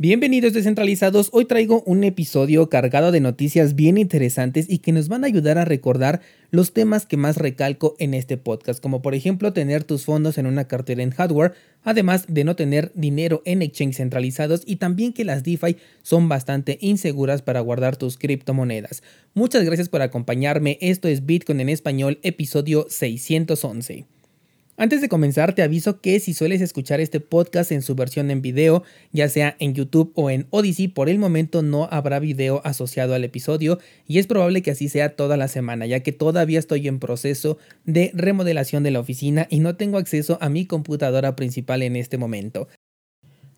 Bienvenidos descentralizados, hoy traigo un episodio cargado de noticias bien interesantes y que nos van a ayudar a recordar los temas que más recalco en este podcast, como por ejemplo tener tus fondos en una cartera en hardware, además de no tener dinero en exchange centralizados y también que las DeFi son bastante inseguras para guardar tus criptomonedas. Muchas gracias por acompañarme, esto es Bitcoin en español, episodio 611. Antes de comenzar, te aviso que si sueles escuchar este podcast en su versión en video, ya sea en YouTube o en Odyssey, por el momento no habrá video asociado al episodio y es probable que así sea toda la semana, ya que todavía estoy en proceso de remodelación de la oficina y no tengo acceso a mi computadora principal en este momento.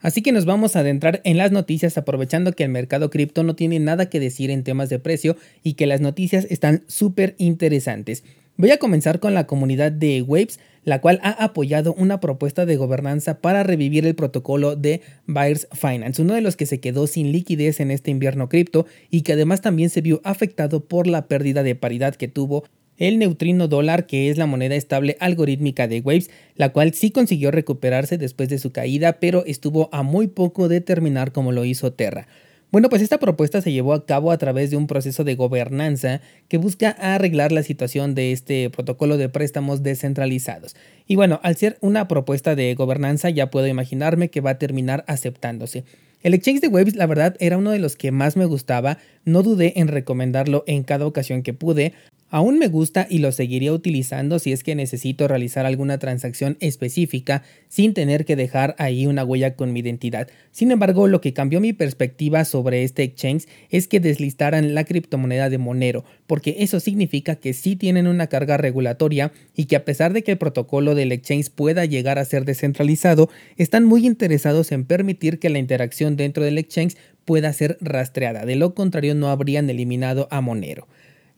Así que nos vamos a adentrar en las noticias aprovechando que el mercado cripto no tiene nada que decir en temas de precio y que las noticias están súper interesantes. Voy a comenzar con la comunidad de Waves, la cual ha apoyado una propuesta de gobernanza para revivir el protocolo de Buyers Finance, uno de los que se quedó sin liquidez en este invierno cripto y que además también se vio afectado por la pérdida de paridad que tuvo el neutrino dólar, que es la moneda estable algorítmica de Waves, la cual sí consiguió recuperarse después de su caída, pero estuvo a muy poco de terminar como lo hizo Terra. Bueno, pues esta propuesta se llevó a cabo a través de un proceso de gobernanza que busca arreglar la situación de este protocolo de préstamos descentralizados. Y bueno, al ser una propuesta de gobernanza ya puedo imaginarme que va a terminar aceptándose. El exchange de Waves, la verdad, era uno de los que más me gustaba, no dudé en recomendarlo en cada ocasión que pude, Aún me gusta y lo seguiría utilizando si es que necesito realizar alguna transacción específica sin tener que dejar ahí una huella con mi identidad. Sin embargo, lo que cambió mi perspectiva sobre este exchange es que deslistaran la criptomoneda de Monero, porque eso significa que sí tienen una carga regulatoria y que a pesar de que el protocolo del exchange pueda llegar a ser descentralizado, están muy interesados en permitir que la interacción dentro del exchange pueda ser rastreada. De lo contrario, no habrían eliminado a Monero.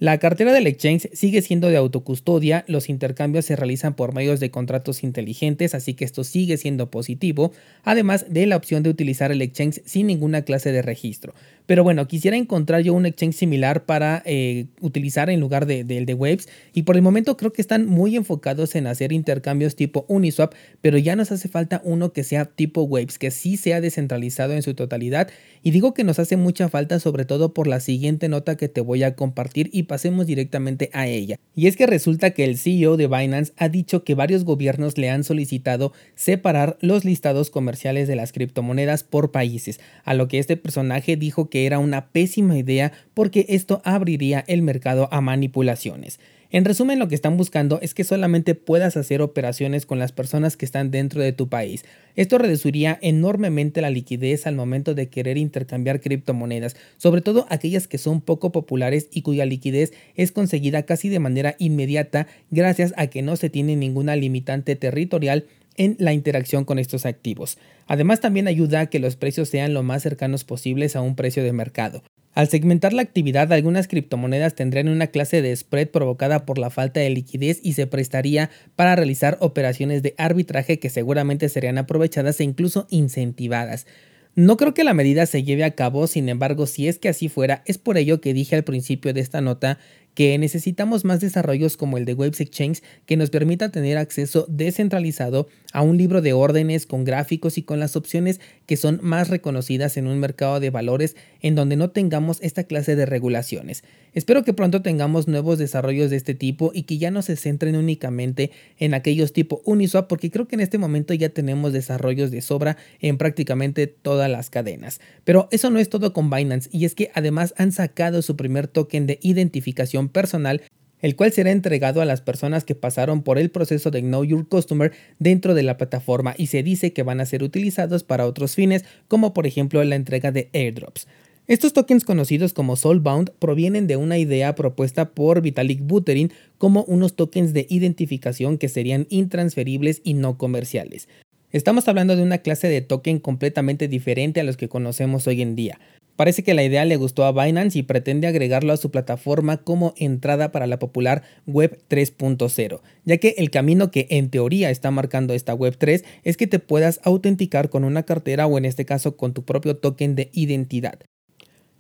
La cartera del exchange sigue siendo de autocustodia, los intercambios se realizan por medios de contratos inteligentes, así que esto sigue siendo positivo, además de la opción de utilizar el exchange sin ninguna clase de registro. Pero bueno, quisiera encontrar yo un exchange similar para eh, utilizar en lugar del de, de, Waves y por el momento creo que están muy enfocados en hacer intercambios tipo Uniswap, pero ya nos hace falta uno que sea tipo Waves, que sí sea descentralizado en su totalidad y digo que nos hace mucha falta sobre todo por la siguiente nota que te voy a compartir y pasemos directamente a ella. Y es que resulta que el CEO de Binance ha dicho que varios gobiernos le han solicitado separar los listados comerciales de las criptomonedas por países, a lo que este personaje dijo que era una pésima idea porque esto abriría el mercado a manipulaciones. En resumen, lo que están buscando es que solamente puedas hacer operaciones con las personas que están dentro de tu país. Esto reduciría enormemente la liquidez al momento de querer intercambiar criptomonedas, sobre todo aquellas que son poco populares y cuya liquidez es conseguida casi de manera inmediata gracias a que no se tiene ninguna limitante territorial en la interacción con estos activos. Además también ayuda a que los precios sean lo más cercanos posibles a un precio de mercado. Al segmentar la actividad, algunas criptomonedas tendrían una clase de spread provocada por la falta de liquidez y se prestaría para realizar operaciones de arbitraje que seguramente serían aprovechadas e incluso incentivadas. No creo que la medida se lleve a cabo, sin embargo, si es que así fuera, es por ello que dije al principio de esta nota que necesitamos más desarrollos como el de Waves Exchange que nos permita tener acceso descentralizado a un libro de órdenes con gráficos y con las opciones que son más reconocidas en un mercado de valores en donde no tengamos esta clase de regulaciones. Espero que pronto tengamos nuevos desarrollos de este tipo y que ya no se centren únicamente en aquellos tipo Uniswap porque creo que en este momento ya tenemos desarrollos de sobra en prácticamente todas las cadenas. Pero eso no es todo con Binance y es que además han sacado su primer token de identificación personal el cual será entregado a las personas que pasaron por el proceso de Know Your Customer dentro de la plataforma y se dice que van a ser utilizados para otros fines, como por ejemplo la entrega de airdrops. Estos tokens conocidos como Soulbound provienen de una idea propuesta por Vitalik Buterin como unos tokens de identificación que serían intransferibles y no comerciales. Estamos hablando de una clase de token completamente diferente a los que conocemos hoy en día. Parece que la idea le gustó a Binance y pretende agregarlo a su plataforma como entrada para la popular Web 3.0, ya que el camino que en teoría está marcando esta Web 3 es que te puedas autenticar con una cartera o en este caso con tu propio token de identidad.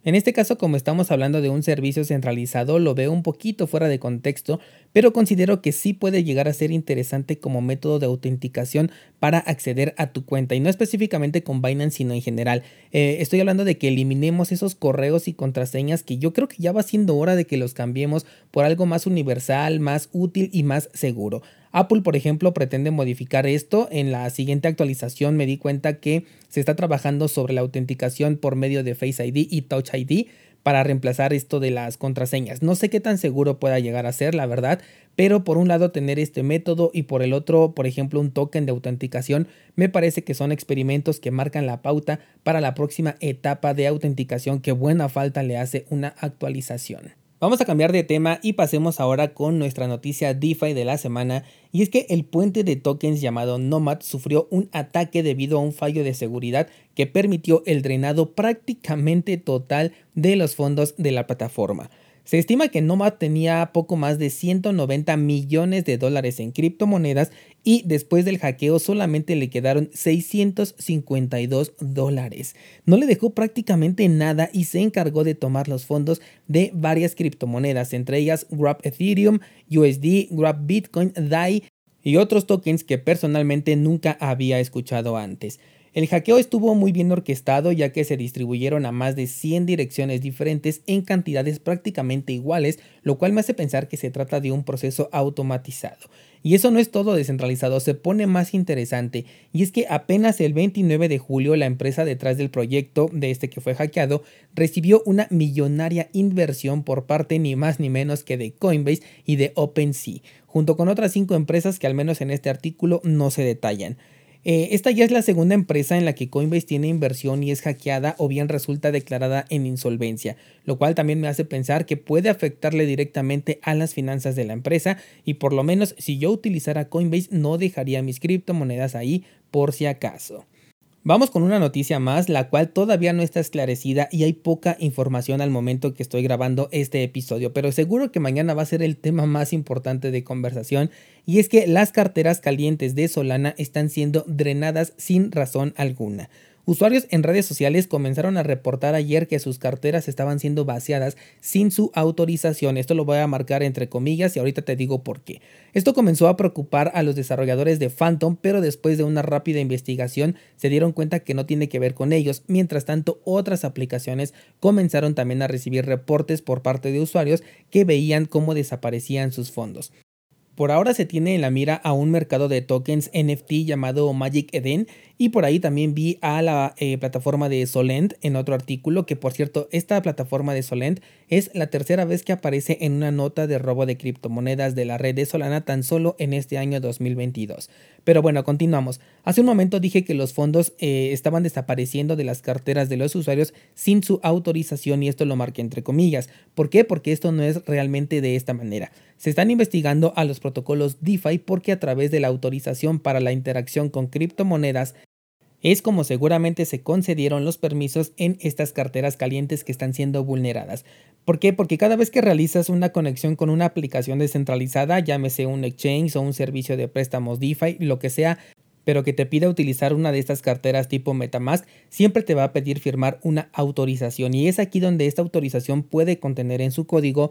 En este caso, como estamos hablando de un servicio centralizado, lo veo un poquito fuera de contexto, pero considero que sí puede llegar a ser interesante como método de autenticación para acceder a tu cuenta, y no específicamente con Binance, sino en general. Eh, estoy hablando de que eliminemos esos correos y contraseñas que yo creo que ya va siendo hora de que los cambiemos por algo más universal, más útil y más seguro. Apple, por ejemplo, pretende modificar esto. En la siguiente actualización me di cuenta que se está trabajando sobre la autenticación por medio de Face ID y Touch ID para reemplazar esto de las contraseñas. No sé qué tan seguro pueda llegar a ser, la verdad, pero por un lado tener este método y por el otro, por ejemplo, un token de autenticación, me parece que son experimentos que marcan la pauta para la próxima etapa de autenticación que buena falta le hace una actualización. Vamos a cambiar de tema y pasemos ahora con nuestra noticia DeFi de la semana y es que el puente de tokens llamado Nomad sufrió un ataque debido a un fallo de seguridad que permitió el drenado prácticamente total de los fondos de la plataforma. Se estima que Nomad tenía poco más de 190 millones de dólares en criptomonedas y después del hackeo solamente le quedaron 652 dólares. No le dejó prácticamente nada y se encargó de tomar los fondos de varias criptomonedas, entre ellas Grab Ethereum, USD, Grab Bitcoin, DAI y otros tokens que personalmente nunca había escuchado antes. El hackeo estuvo muy bien orquestado ya que se distribuyeron a más de 100 direcciones diferentes en cantidades prácticamente iguales, lo cual me hace pensar que se trata de un proceso automatizado. Y eso no es todo descentralizado, se pone más interesante, y es que apenas el 29 de julio la empresa detrás del proyecto de este que fue hackeado recibió una millonaria inversión por parte ni más ni menos que de Coinbase y de OpenSea, junto con otras cinco empresas que al menos en este artículo no se detallan. Eh, esta ya es la segunda empresa en la que Coinbase tiene inversión y es hackeada o bien resulta declarada en insolvencia, lo cual también me hace pensar que puede afectarle directamente a las finanzas de la empresa y por lo menos si yo utilizara Coinbase no dejaría mis criptomonedas ahí por si acaso. Vamos con una noticia más, la cual todavía no está esclarecida y hay poca información al momento que estoy grabando este episodio, pero seguro que mañana va a ser el tema más importante de conversación y es que las carteras calientes de Solana están siendo drenadas sin razón alguna. Usuarios en redes sociales comenzaron a reportar ayer que sus carteras estaban siendo vaciadas sin su autorización. Esto lo voy a marcar entre comillas y ahorita te digo por qué. Esto comenzó a preocupar a los desarrolladores de Phantom, pero después de una rápida investigación se dieron cuenta que no tiene que ver con ellos. Mientras tanto, otras aplicaciones comenzaron también a recibir reportes por parte de usuarios que veían cómo desaparecían sus fondos. Por ahora se tiene en la mira a un mercado de tokens NFT llamado Magic Eden y por ahí también vi a la eh, plataforma de Solent en otro artículo que por cierto esta plataforma de Solent es la tercera vez que aparece en una nota de robo de criptomonedas de la red de Solana tan solo en este año 2022. Pero bueno, continuamos. Hace un momento dije que los fondos eh, estaban desapareciendo de las carteras de los usuarios sin su autorización y esto lo marqué entre comillas. ¿Por qué? Porque esto no es realmente de esta manera. Se están investigando a los protocolos DeFi porque a través de la autorización para la interacción con criptomonedas es como seguramente se concedieron los permisos en estas carteras calientes que están siendo vulneradas. ¿Por qué? Porque cada vez que realizas una conexión con una aplicación descentralizada, llámese un exchange o un servicio de préstamos DeFi, lo que sea, pero que te pida utilizar una de estas carteras tipo Metamask, siempre te va a pedir firmar una autorización y es aquí donde esta autorización puede contener en su código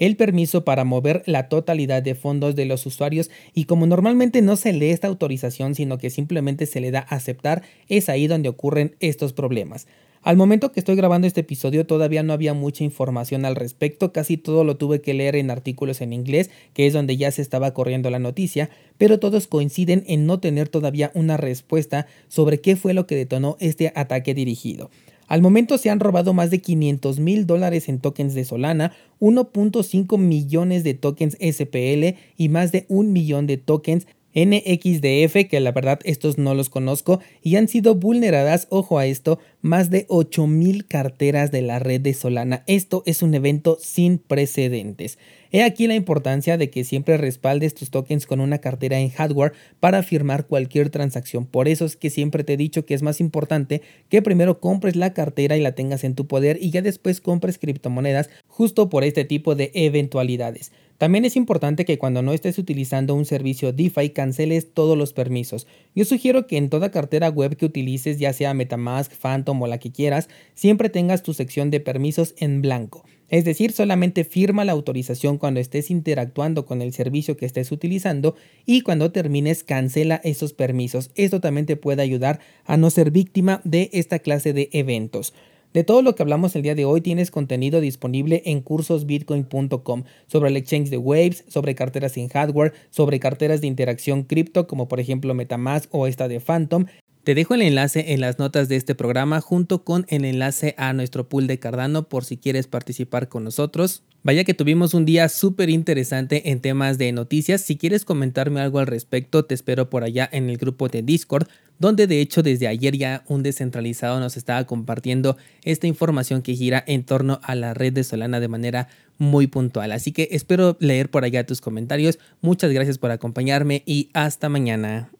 el permiso para mover la totalidad de fondos de los usuarios y como normalmente no se lee esta autorización sino que simplemente se le da aceptar, es ahí donde ocurren estos problemas. Al momento que estoy grabando este episodio todavía no había mucha información al respecto, casi todo lo tuve que leer en artículos en inglés, que es donde ya se estaba corriendo la noticia, pero todos coinciden en no tener todavía una respuesta sobre qué fue lo que detonó este ataque dirigido. Al momento se han robado más de 500 mil dólares en tokens de Solana, 1.5 millones de tokens SPL y más de un millón de tokens NXDF, que la verdad estos no los conozco, y han sido vulneradas, ojo a esto, más de 8000 carteras de la red de Solana. Esto es un evento sin precedentes. He aquí la importancia de que siempre respaldes tus tokens con una cartera en hardware para firmar cualquier transacción. Por eso es que siempre te he dicho que es más importante que primero compres la cartera y la tengas en tu poder y ya después compres criptomonedas justo por este tipo de eventualidades. También es importante que cuando no estés utilizando un servicio DeFi canceles todos los permisos. Yo sugiero que en toda cartera web que utilices, ya sea Metamask, Phantom o la que quieras, siempre tengas tu sección de permisos en blanco. Es decir, solamente firma la autorización cuando estés interactuando con el servicio que estés utilizando y cuando termines cancela esos permisos. Esto también te puede ayudar a no ser víctima de esta clase de eventos. De todo lo que hablamos el día de hoy tienes contenido disponible en cursosbitcoin.com sobre el exchange de Waves, sobre carteras sin hardware, sobre carteras de interacción cripto como por ejemplo Metamask o esta de Phantom. Te dejo el enlace en las notas de este programa junto con el enlace a nuestro pool de Cardano por si quieres participar con nosotros. Vaya que tuvimos un día súper interesante en temas de noticias. Si quieres comentarme algo al respecto, te espero por allá en el grupo de Discord, donde de hecho desde ayer ya un descentralizado nos estaba compartiendo esta información que gira en torno a la red de Solana de manera muy puntual. Así que espero leer por allá tus comentarios. Muchas gracias por acompañarme y hasta mañana.